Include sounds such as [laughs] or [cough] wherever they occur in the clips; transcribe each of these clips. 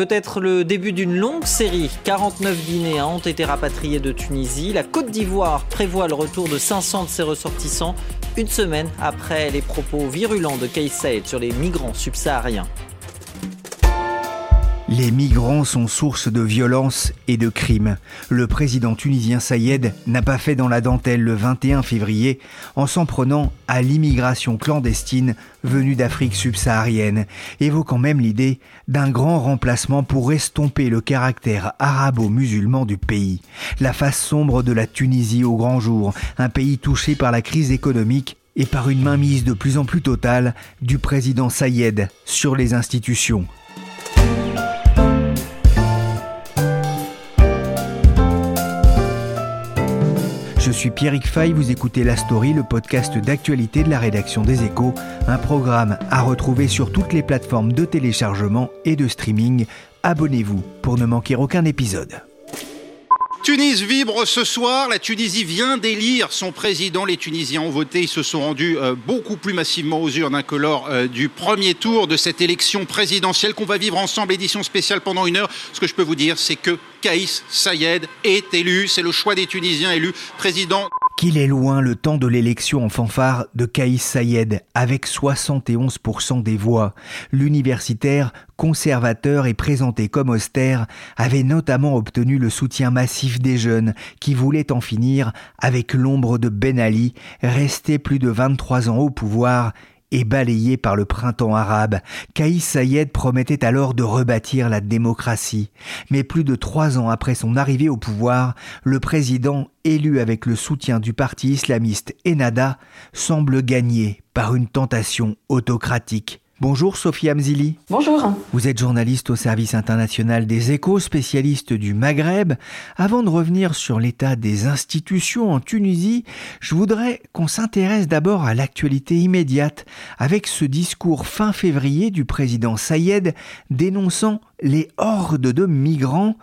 Peut-être le début d'une longue série. 49 Guinéens ont été rapatriés de Tunisie. La Côte d'Ivoire prévoit le retour de 500 de ses ressortissants une semaine après les propos virulents de Kais sur les migrants subsahariens. Les migrants sont source de violence et de crimes. Le président tunisien Sayed n'a pas fait dans la dentelle le 21 février en s'en prenant à l'immigration clandestine venue d'Afrique subsaharienne, évoquant même l'idée d'un grand remplacement pour estomper le caractère arabo-musulman du pays. La face sombre de la Tunisie au grand jour, un pays touché par la crise économique et par une mainmise de plus en plus totale du président Sayed sur les institutions. Je suis Pierrick Fay, vous écoutez La Story, le podcast d'actualité de la rédaction des Échos, un programme à retrouver sur toutes les plateformes de téléchargement et de streaming. Abonnez-vous pour ne manquer aucun épisode. Tunis vibre ce soir. La Tunisie vient d'élire son président. Les Tunisiens ont voté. Ils se sont rendus euh, beaucoup plus massivement aux urnes que lors euh, du premier tour de cette élection présidentielle qu'on va vivre ensemble, édition spéciale pendant une heure. Ce que je peux vous dire, c'est que Kaïs Sayed est élu. C'est le choix des Tunisiens élus président. Qu'il est loin le temps de l'élection en fanfare de Kaïs Sayed, avec 71% des voix. L'universitaire, conservateur et présenté comme austère, avait notamment obtenu le soutien massif des jeunes qui voulaient en finir avec l'ombre de Ben Ali, resté plus de 23 ans au pouvoir et balayé par le printemps arabe, Kaïs Sayed promettait alors de rebâtir la démocratie. Mais plus de trois ans après son arrivée au pouvoir, le président, élu avec le soutien du parti islamiste Ennahda, semble gagné par une tentation autocratique. Bonjour Sophie Amzili. Bonjour. Vous êtes journaliste au service international des échos, spécialiste du Maghreb. Avant de revenir sur l'état des institutions en Tunisie, je voudrais qu'on s'intéresse d'abord à l'actualité immédiate avec ce discours fin février du président Sayed dénonçant les hordes de migrants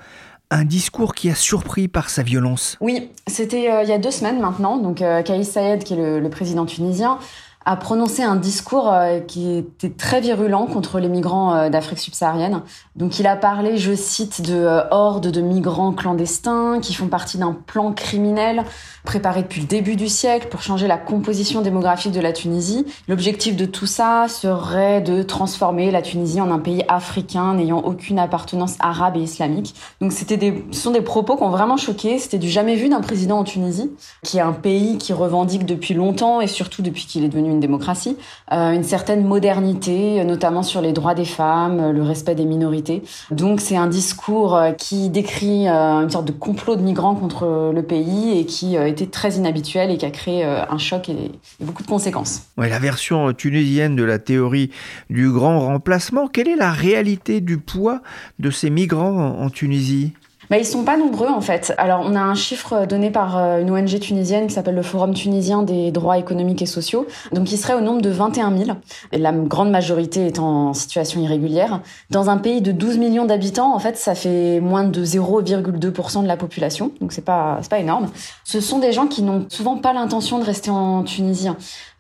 un discours qui a surpris par sa violence. Oui, c'était euh, il y a deux semaines maintenant. Donc, euh, Kais Sayed, qui est le, le président tunisien, a prononcé un discours euh, qui était très virulent contre les migrants euh, d'Afrique subsaharienne. Donc il a parlé, je cite, de euh, hordes de migrants clandestins qui font partie d'un plan criminel préparé depuis le début du siècle pour changer la composition démographique de la Tunisie. L'objectif de tout ça serait de transformer la Tunisie en un pays africain n'ayant aucune appartenance arabe et islamique. Donc c'était ce sont des propos qui ont vraiment choqué. C'était du jamais vu d'un président en Tunisie, qui est un pays qui revendique depuis longtemps et surtout depuis qu'il est devenu une démocratie, euh, une certaine modernité, notamment sur les droits des femmes, le respect des minorités. Donc c'est un discours qui décrit euh, une sorte de complot de migrants contre le pays et qui euh, était très inhabituel et qui a créé euh, un choc et, beaucoup de conséquences. Ouais, la version tunisienne de la théorie du grand remplacement, quelle est la réalité du poids de ces migrants en Tunisie? Bah, ils sont pas nombreux en fait. Alors on a un chiffre donné par euh, une ONG tunisienne qui s'appelle le Forum tunisien des droits économiques et sociaux. Donc il serait au nombre de 21 000. Et la grande majorité est en situation irrégulière. Dans un pays de 12 millions d'habitants, en fait, ça fait moins de 0,2% de la population. Donc c'est pas pas énorme. Ce sont des gens qui n'ont souvent pas l'intention de rester en Tunisie.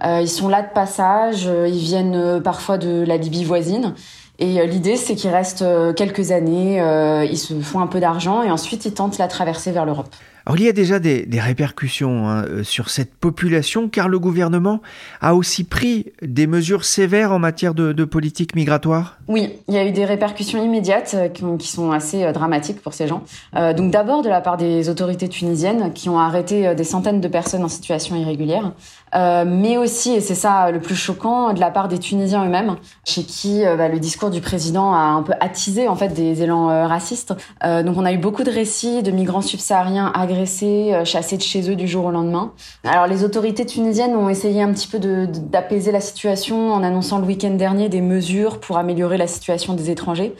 Euh, ils sont là de passage. euh, Ils viennent parfois de la Libye voisine. Et euh, l'idée, c'est qu'ils restent euh, quelques années, euh, ils se font un peu d'argent et ensuite ils tentent la traversée vers l'Europe. Alors il y a déjà des, répercussions hein, euh, sur cette population car le gouvernement a aussi pris des mesures sévères en matière de, politique migratoire. Oui, il y a eu des répercussions immédiates euh, qui, sont assez euh, dramatiques pour ces gens. Donc d'abord de la part des autorités tunisiennes qui ont arrêté des centaines de personnes en situation irrégulière, mais aussi, et c'est ça le plus choquant, de la part des Tunisiens eux-mêmes, chez qui bah, le discours du président a un peu attisé en fait des élans racistes. Donc on a eu beaucoup de récits de migrants subsahariens agressés agressés, chassés de chez eux du jour au lendemain. Alors les autorités tunisiennes ont essayé un petit peu d'apaiser la situation en annonçant le week-end dernier des mesures pour améliorer la situation des étrangers.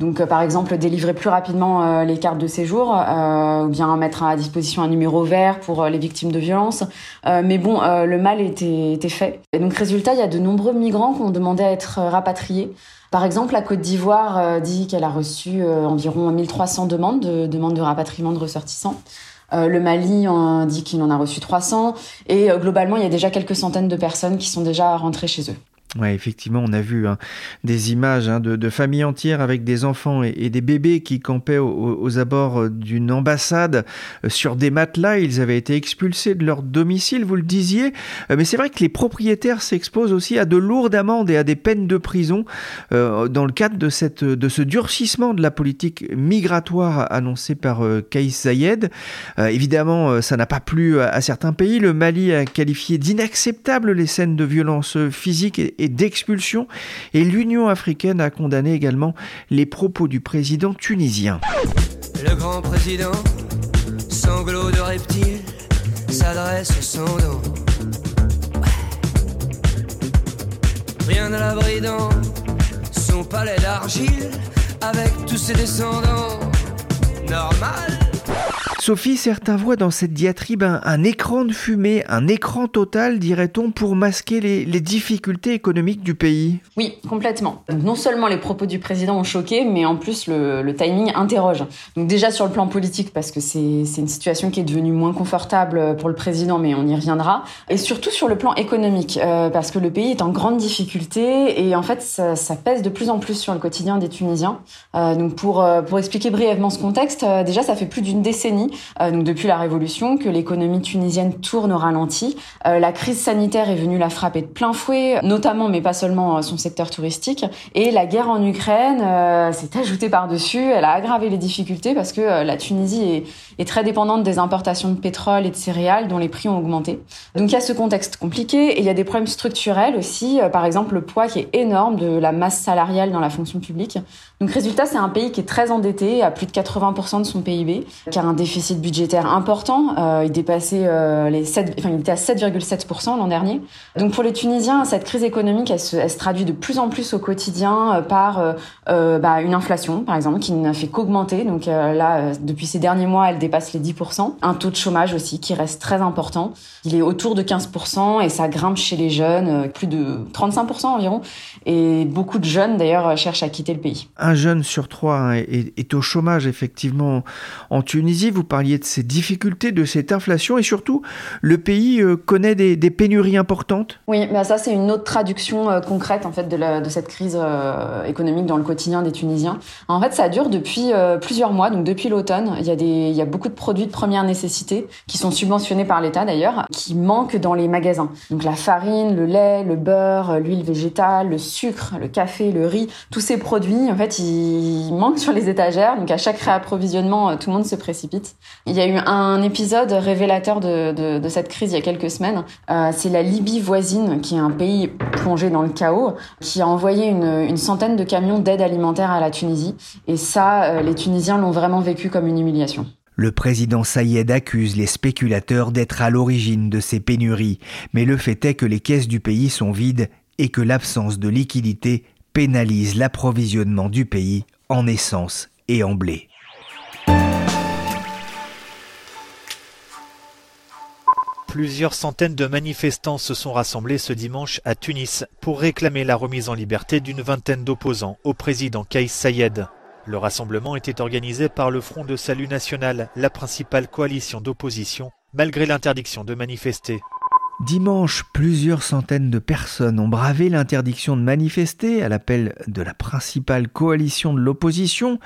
Donc, euh, par exemple, délivrer plus rapidement euh, les cartes de séjour, euh, ou bien mettre à disposition un numéro vert pour les victimes de violences. mais bon, le mal était, était fait. Et donc, résultat, il y a de nombreux migrants qui ont demandé à être rapatriés. Par exemple, la Côte d'Ivoire dit qu'elle a reçu environ 1300 demandes de demandes de rapatriement de ressortissants. Le Mali en dit qu'il en a reçu 300 et globalement il y a déjà quelques centaines de personnes qui sont déjà rentrées chez eux. Ouais, effectivement, on a vu hein, des images hein, de, familles entières avec des enfants et, des bébés qui campaient aux, abords euh, d'une ambassade euh, sur des matelas. Ils avaient été expulsés de leur domicile, vous le disiez. Euh, mais c'est vrai que les propriétaires s'exposent aussi à de lourdes amendes et à des peines de prison dans le cadre de, ce durcissement de la politique migratoire annoncée par Kaïs Zayed. évidemment, ça n'a pas plu à, certains pays. Le Mali a qualifié d'inacceptables les scènes de violence physique et, d'expulsion. Et l'Union africaine a condamné également les propos du président tunisien. Le grand président, sanglot de reptile, s'adresse au dos. Rien à l'abri dans son palais d'argile, avec tous ses descendants. Normal Sophie, certains voient dans cette diatribe un, écran de fumée, un écran total, dirait-on, pour masquer les, difficultés économiques du pays. Oui, complètement. Non seulement les propos du président ont choqué, mais en plus le, timing interroge. Donc déjà sur le plan politique, parce que c'est une situation qui est devenue moins confortable pour le président, mais on y reviendra. Et surtout sur le plan économique, euh, parce que le pays est en grande difficulté et en fait ça, pèse de plus en plus sur le quotidien des Tunisiens. Euh, donc pour, euh, pour expliquer brièvement ce contexte, déjà ça fait plus d'une décennie euh, donc depuis la Révolution, que l'économie tunisienne tourne au ralenti. Euh, la crise sanitaire est venue la frapper de plein fouet, notamment, mais pas seulement, euh, son secteur touristique. Et la guerre en Ukraine s'est ajoutée par-dessus. Elle a aggravé les difficultés parce que la Tunisie est, est, très dépendante des importations de pétrole et de céréales dont les prix ont augmenté. Donc il y a ce contexte compliqué et il y a des problèmes structurels aussi. Par exemple, le poids qui est énorme de la masse salariale dans la fonction publique. Donc résultat, c'est un pays qui est très endetté, à plus de 80% de son PIB, qui a un déficit déficit budgétaire important. Euh, il dépassait euh, les 7, enfin, il était à 7,7% l'an dernier. Donc pour les Tunisiens, cette crise économique, elle se, traduit de plus en plus au quotidien euh, par euh, euh, bah, une inflation, par exemple, qui n'a fait qu'augmenter. Donc là, depuis ces derniers mois, elle dépasse les 10%. Un taux de chômage aussi qui reste très important. Il est autour de 15% et ça grimpe chez les jeunes, plus de 35% environ. Et beaucoup de jeunes, d'ailleurs, cherchent à quitter le pays. Un jeune sur trois est, est, au chômage, effectivement, en Tunisie. Vous parliez de ces difficultés, de cette inflation et surtout, le pays euh, connaît des, pénuries importantes? Oui, bah ça c'est une autre traduction euh, concrète en fait de, de cette crise euh, économique dans le quotidien des Tunisiens. En fait, ça dure depuis plusieurs mois, donc depuis l'automne. Il y, a des, il y a beaucoup de produits de première nécessité qui sont subventionnés par l'État d'ailleurs, qui manquent dans les magasins. Donc la farine, le lait, le beurre, l'huile végétale, le sucre, le café, le riz, tous ces produits, en fait, ils manquent sur les étagères. Donc à chaque réapprovisionnement, tout le monde se précipite. Il y a eu un épisode révélateur de, cette crise il y a quelques semaines. Euh, c'est la Libye voisine, qui est un pays plongé dans le chaos, qui a envoyé une, centaine de camions d'aide alimentaire à la Tunisie. Et ça, euh, les Tunisiens l'ont vraiment vécu comme une humiliation. Le président Sayed accuse les spéculateurs d'être à l'origine de ces pénuries, mais le fait est que les caisses du pays sont vides et que l'absence de liquidité pénalise l'approvisionnement du pays en essence et en blé. Plusieurs centaines de manifestants se sont rassemblés ce dimanche à Tunis pour réclamer la remise en liberté d'une vingtaine d'opposants au président Kais Sayed. Le rassemblement était organisé par le Front de Salut National, la principale coalition d'opposition, malgré l'interdiction de manifester. Dimanche, plusieurs centaines de personnes ont bravé l'interdiction de manifester à l'appel de la principale coalition de l'opposition.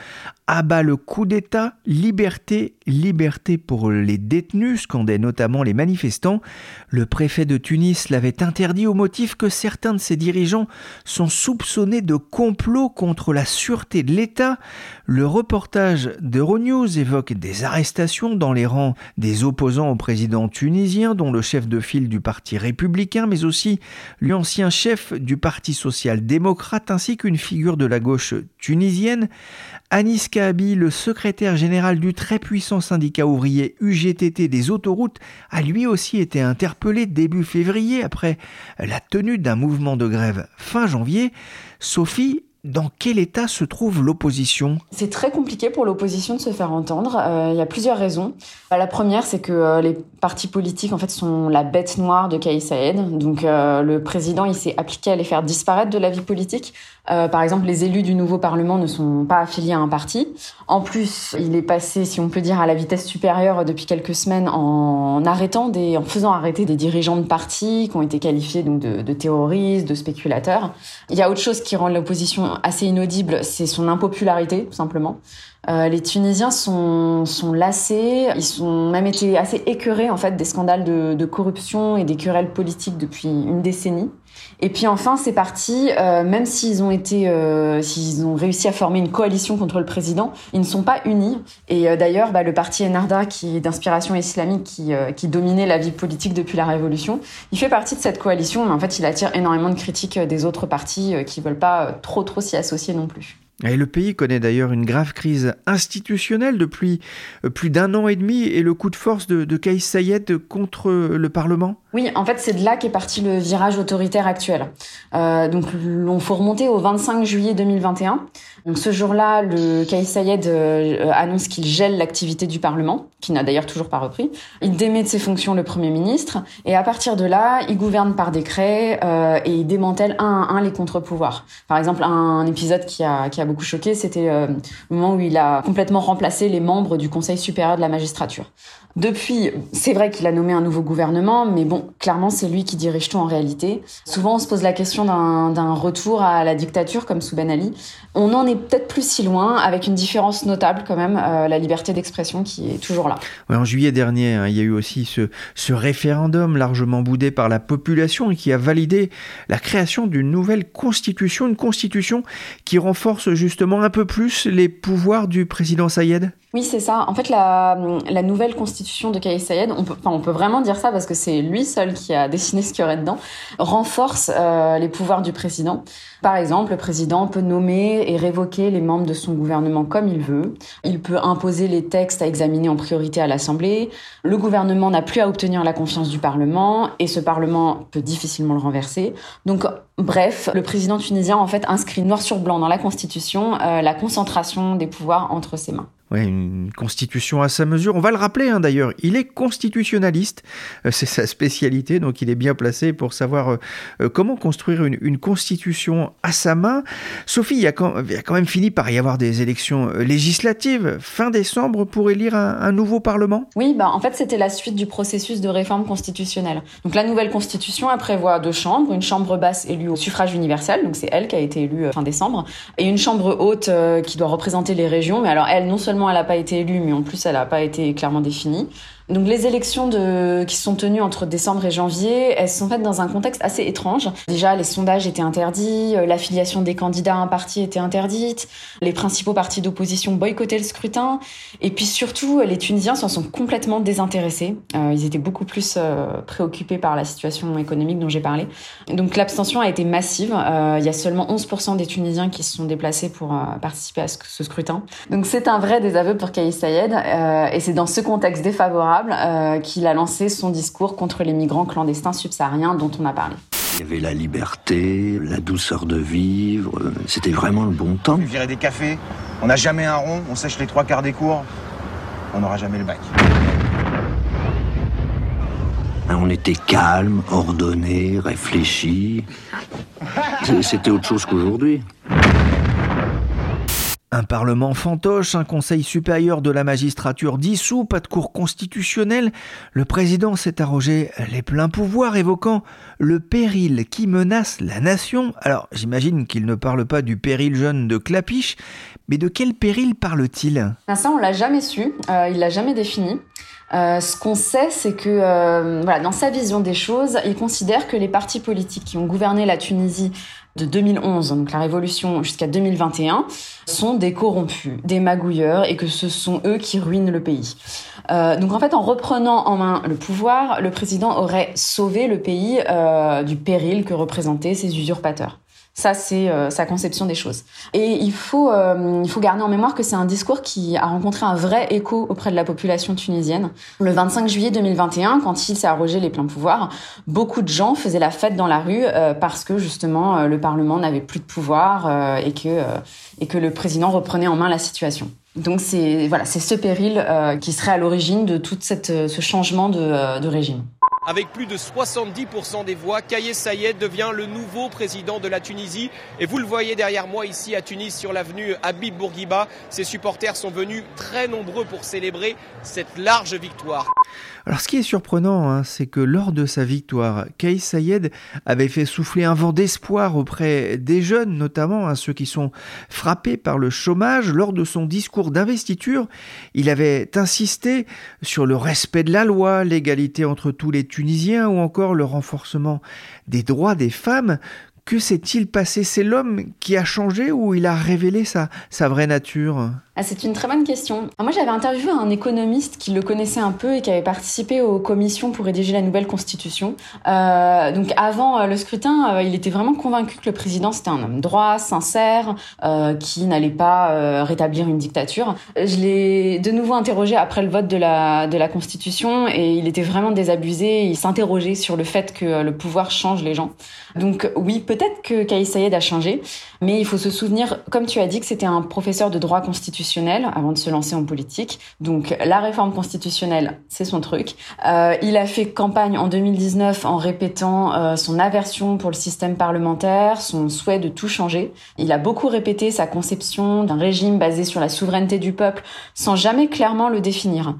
Abat le coup d'État, liberté, liberté pour les détenus, scandaient notamment les manifestants. Le préfet de Tunis l'avait interdit au motif que certains de ses dirigeants sont soupçonnés de complot contre la sûreté de l'État. Le reportage d'Euronews évoque des arrestations dans les rangs des opposants au président tunisien, dont le chef de file du Parti républicain, mais aussi l'ancien chef du Parti social-démocrate, ainsi qu'une figure de la gauche tunisienne. Anis Kaabi, le secrétaire général du très puissant syndicat ouvrier UGTT des autoroutes, a lui aussi été interpellé début février après la tenue d'un mouvement de grève fin janvier. Sophie, dans quel état se trouve l'opposition? C'est très compliqué pour l'opposition de se faire entendre. Euh, il y a plusieurs raisons. Bah, la première, c'est que euh, les partis politiques en fait sont la bête noire de Kais Saïd. Donc euh, le président, il s'est appliqué à les faire disparaître de la vie politique. par exemple, les élus du nouveau parlement ne sont pas affiliés à un parti. En plus, il est passé, si on peut dire, à la vitesse supérieure depuis quelques semaines en arrêtant des, en faisant arrêter des dirigeants de partis qui ont été qualifiés donc de, de terroristes, de spéculateurs. Il y a autre chose qui rend l'opposition assez inaudible, c'est son impopularité, tout simplement. Euh, les Tunisiens sont, sont lassés, ils ont même été assez écœurés en fait des scandales de corruption et des querelles politiques depuis une décennie. Et puis enfin, ces partis, euh, même s'ils ont été, euh, s'ils ont réussi à former une coalition contre le président, ils ne sont pas unis. Et euh, d'ailleurs, bah, le parti Ennahda, qui est d'inspiration islamique, qui, euh, qui dominait la vie politique depuis la révolution, il fait partie de cette coalition, mais en fait, il attire énormément de critiques des autres partis qui veulent pas trop trop s'y associer non plus. Et le pays connaît d'ailleurs une grave crise institutionnelle depuis euh, plus d'un an et demi et le coup de force de, de Sayed contre le Parlement? Oui, en fait, c'est de là qu'est parti le virage autoritaire actuel. Euh, donc, on faut remonter au 25 juillet 2021. Donc, ce jour-là, le Kais Sayed euh, annonce qu'il gèle l'activité du Parlement, qui n'a d'ailleurs toujours pas repris. Il démet de ses fonctions le Premier ministre et à partir de là, il gouverne par décret euh, et il démantèle un à un les contre-pouvoirs. Par exemple, un, épisode qui a, qui a beaucoup choqué, c'était euh, le moment où il a complètement remplacé les membres du Conseil supérieur de la magistrature. Depuis, c'est vrai qu'il a nommé un nouveau gouvernement, mais bon, clairement, c'est lui qui dirige tout en réalité. Souvent, on se pose la question d'un retour à la dictature comme sous Ben Ali. On en est peut-être plus si loin, avec une différence notable quand même, euh, la liberté d'expression qui est toujours là. En juillet dernier, hein, il y a eu aussi ce, ce référendum largement boudé par la population et qui a validé la création d'une nouvelle constitution, une constitution qui renforce justement un peu plus les pouvoirs du président Sayed oui, c'est ça. En fait, la, la nouvelle constitution de Kais Sayed, on peut, enfin, on peut vraiment dire ça parce que c'est lui seul qui a dessiné ce qu'il y aurait dedans, renforce euh, les pouvoirs du président. Par exemple, le président peut nommer et révoquer les membres de son gouvernement comme il veut. Il peut imposer les textes à examiner en priorité à l'Assemblée. Le gouvernement n'a plus à obtenir la confiance du Parlement et ce Parlement peut difficilement le renverser. Donc, bref, le président tunisien en fait inscrit noir sur blanc dans la Constitution euh, la concentration des pouvoirs entre ses mains. Ouais, une constitution à sa mesure. On va le rappeler hein, d'ailleurs, il est constitutionnaliste, euh, c'est sa spécialité, donc il est bien placé pour savoir euh, euh, comment construire une, constitution à sa main. Sophie, il y, a quand, même fini par y avoir des élections législatives. Fin décembre pour élire un, un nouveau Parlement? Oui, bah, en fait c'était la suite du processus de réforme constitutionnelle. Donc la nouvelle constitution elle prévoit deux chambres, une chambre basse élue au suffrage universel, donc c'est elle qui a été élue fin décembre, et une chambre haute qui doit représenter les régions, mais alors elle non seulement elle n'a pas été élue, mais en plus elle n'a pas été clairement définie. Donc les élections de, qui sont tenues entre décembre et janvier, elles sont faites dans un contexte assez étrange. Déjà, les sondages étaient interdits, euh, l'affiliation des candidats à un parti était interdite, les principaux partis d'opposition boycottaient le scrutin, et puis surtout, les Tunisiens s'en sont complètement désintéressés. Euh, ils étaient beaucoup plus euh, préoccupés par la situation économique dont j'ai parlé. Donc l'abstention a été massive. Il y a seulement 11% des Tunisiens qui se sont déplacés pour participer à ce, scrutin. Donc c'est un vrai désaveu pour Kais Sayed, et c'est dans ce contexte défavorable euh, qu'il a lancé son discours contre les migrants clandestins subsahariens dont on a parlé. Il y avait la liberté, la douceur de vivre, c'était vraiment le bon temps. Virer des cafés, on n'a jamais un rond, on sèche les trois quarts des cours, on n'aura jamais le bac. On était calme, ordonné, réfléchi. C'était autre chose qu'aujourd'hui. Un parlement fantoche, un conseil supérieur de la magistrature dissous, pas de cour constitutionnelle. Le président s'est arrogé les pleins pouvoirs, évoquant le péril qui menace la nation. Alors, j'imagine qu'il ne parle pas du péril jeune de Clapiche, mais de quel péril parle-t-il? Ça, on l'a jamais su, euh, il l'a jamais défini. Euh, ce qu'on sait, c'est que euh, dans sa vision des choses, il considère que les partis politiques qui ont gouverné la Tunisie de 2011, donc la révolution jusqu'à 2021, sont des corrompus, des magouilleurs, et que ce sont eux qui ruinent le pays. Euh, donc en fait, en reprenant en main le pouvoir, le président aurait sauvé le pays euh, du péril que représentaient ces usurpateurs. Ça, c'est euh, sa conception des choses. Et il faut, euh, il faut garder en mémoire que c'est un discours qui a rencontré un vrai écho auprès de la population tunisienne. Le 25 juillet 2021, quand il s'est arrogé les pleins pouvoirs, beaucoup de gens faisaient la fête dans la rue euh, parce que justement le Parlement n'avait plus de pouvoir et que et que le président reprenait en main la situation. Donc c'est voilà, c'est ce péril qui serait à l'origine de tout ce changement de, de régime. Avec plus de 70% des voix, Kayes Sayed devient le nouveau président de la Tunisie. Et vous le voyez derrière moi ici à Tunis sur l'avenue Habib Bourguiba. Ses supporters sont venus très nombreux pour célébrer cette large victoire. Alors ce qui est surprenant, hein, c'est que lors de sa victoire, Kais Sayed avait fait souffler un vent d'espoir auprès des jeunes, notamment hein, ceux qui sont frappés par le chômage. Lors de son discours d'investiture, il avait insisté sur le respect de la loi, l'égalité entre tous les Tunisiens ou encore le renforcement des droits des femmes. Que s'est-il passé? C'est l'homme qui a changé ou il a révélé sa, sa vraie nature? Ah, c'est une très bonne question. Moi, j'avais interviewé un économiste qui le connaissait un peu et qui avait participé aux commissions pour rédiger la nouvelle constitution. Euh, donc, avant euh, le scrutin, euh, il était vraiment convaincu que le président c'était un homme droit, sincère, euh, qui n'allait pas euh, rétablir une dictature. Je l'ai de nouveau interrogé après le vote de la de la constitution et il était vraiment désabusé. Il s'interrogeait sur le fait que le pouvoir change les gens. Donc, oui, peut-être que Kais Sayed a changé, mais il faut se souvenir, comme tu as dit, que c'était un professeur de droit constitutionnel avant de se lancer en politique. Donc la réforme constitutionnelle, c'est son truc. Euh, il a fait campagne en 2019 en répétant euh, son aversion pour le système parlementaire, son souhait de tout changer. Il a beaucoup répété sa conception d'un régime basé sur la souveraineté du peuple sans jamais clairement le définir.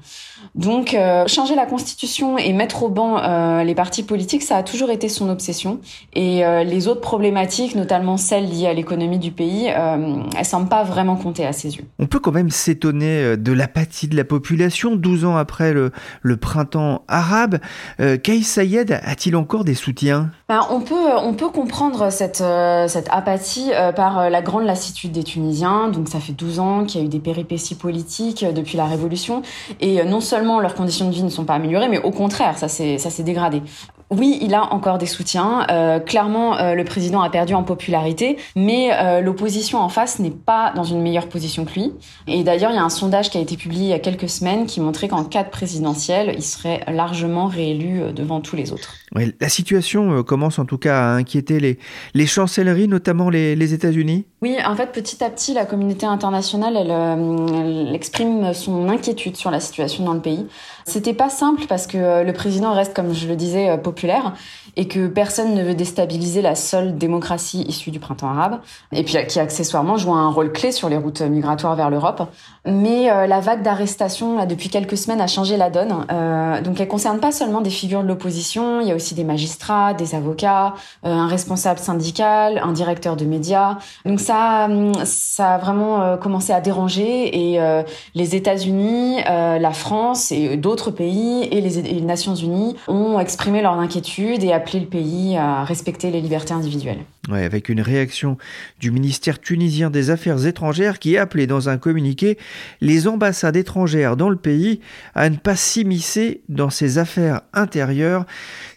Donc, euh, changer la constitution et mettre au banc euh, les partis politiques, ça a toujours été son obsession. Et euh, les autres problématiques, notamment celles liées à l'économie du pays, elles semblent pas vraiment compter à ses yeux. On peut quand même s'étonner de l'apathie de la population 12 ans après le, le printemps arabe. Kais Sayed a-t-il encore des soutiens? Ben, on, peut, on peut comprendre cette, cette apathie par la grande lassitude des Tunisiens. Donc, ça fait 12 ans qu'il y a eu des péripéties politiques depuis la Révolution. Et non seulement seulement leurs conditions de vie ne sont pas améliorées, mais au contraire, ça s'est dégradé. Oui, il a encore des soutiens. Euh, clairement, euh, le président a perdu en popularité, mais euh, l'opposition en face n'est pas dans une meilleure position que lui. Et d'ailleurs, il y a un sondage qui a été publié il y a quelques semaines qui montrait qu'en cas de présidentielle, il serait largement réélu devant tous les autres. la situation commence en tout cas à inquiéter les, les chancelleries, notamment les, les États-Unis. Oui, en fait, petit à petit, la communauté internationale, elle, elle, exprime son inquiétude sur la situation dans le pays. C'était pas simple parce que le président reste, comme je le disais, populaire et que personne ne veut déstabiliser la seule démocratie issue du printemps arabe et puis qui accessoirement joue un rôle clé sur les routes migratoires vers l'Europe. Mais euh, la vague d'arrestations depuis quelques semaines a changé la donne. Euh, donc elle concerne pas seulement des figures de l'opposition, il y a aussi des magistrats, des avocats, euh, un responsable syndical, un directeur de médias. Donc ça, ça a vraiment commencé à déranger et les États-Unis, la France et d'autres pays et les, et les Nations Unies ont exprimé leur inquiétude et appelé le pays à respecter les libertés individuelles. Ouais, avec une réaction du ministère tunisien des Affaires étrangères qui a appelé dans un communiqué les ambassades étrangères dans le pays à ne pas s'immiscer dans ses affaires intérieures.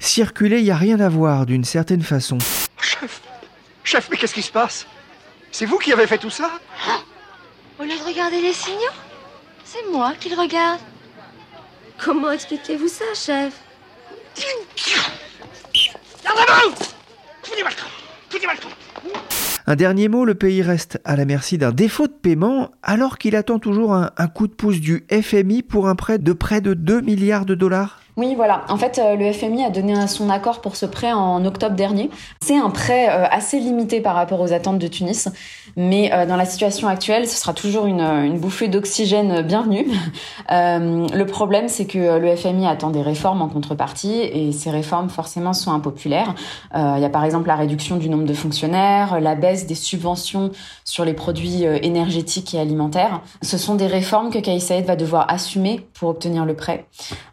Circuler, il n'y a rien à voir d'une certaine façon. Chef, chef, mais qu'est-ce qui se passe? C'est vous qui avez fait tout ça? Au lieu de regarder les signaux, c'est moi qui le regarde. Comment expliquez-vous ça, chef un dernier mot, le pays reste à la merci d'un défaut de paiement alors qu'il attend toujours un, un, coup de pouce du FMI pour un prêt de près de 2 milliards de dollars. Oui, voilà. En fait, euh, le FMI a donné son accord pour ce prêt en octobre dernier. C'est un prêt euh, assez limité par rapport aux attentes de Tunis, mais euh, dans la situation actuelle, ce sera toujours une, bouffée d'oxygène bienvenue. [laughs] le problème, c'est que le FMI attend des réformes en contrepartie, et ces réformes, forcément, sont impopulaires. Il y a par exemple la réduction du nombre de fonctionnaires, la baisse des subventions sur les produits énergétiques et alimentaires. Ce sont des réformes que Kais va devoir assumer pour obtenir le prêt.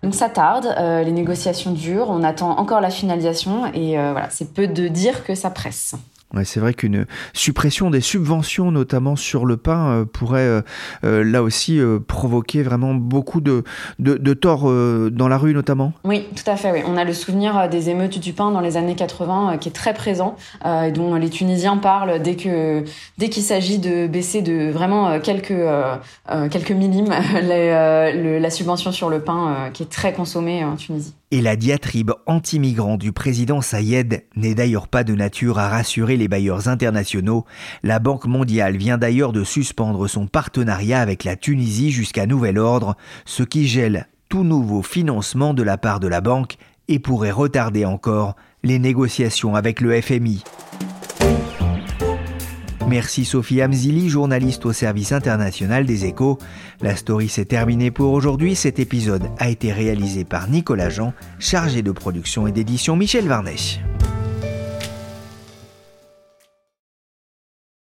Donc ça tarde. Euh, les négociations durent, on attend encore la finalisation et euh, voilà, c'est peu de dire que ça presse. C'est vrai qu'une suppression des subventions, notamment sur le pain, euh, pourrait euh, euh, là aussi provoquer vraiment beaucoup de, de, torts dans la rue, notamment. Oui, tout à fait. Oui. On a le souvenir des émeutes du pain dans les années 80 qui est très présent, et dont les Tunisiens parlent dès que dès qu'il s'agit de baisser de vraiment quelques quelques millimètres [laughs] la subvention sur le pain qui est très consommée en Tunisie. Et la diatribe anti-migrant du président Sayed n'est d'ailleurs pas de nature à rassurer les bailleurs internationaux. La Banque mondiale vient d'ailleurs de suspendre son partenariat avec la Tunisie jusqu'à nouvel ordre, ce qui gèle tout nouveau financement de la part de la banque et pourrait retarder encore les négociations avec le FMI. Merci Sophie Amzili, journaliste au service international des échos. La story s'est terminée pour aujourd'hui. Cet épisode a été réalisé par Nicolas Jean, chargé de production et d'édition Michel Varnèche.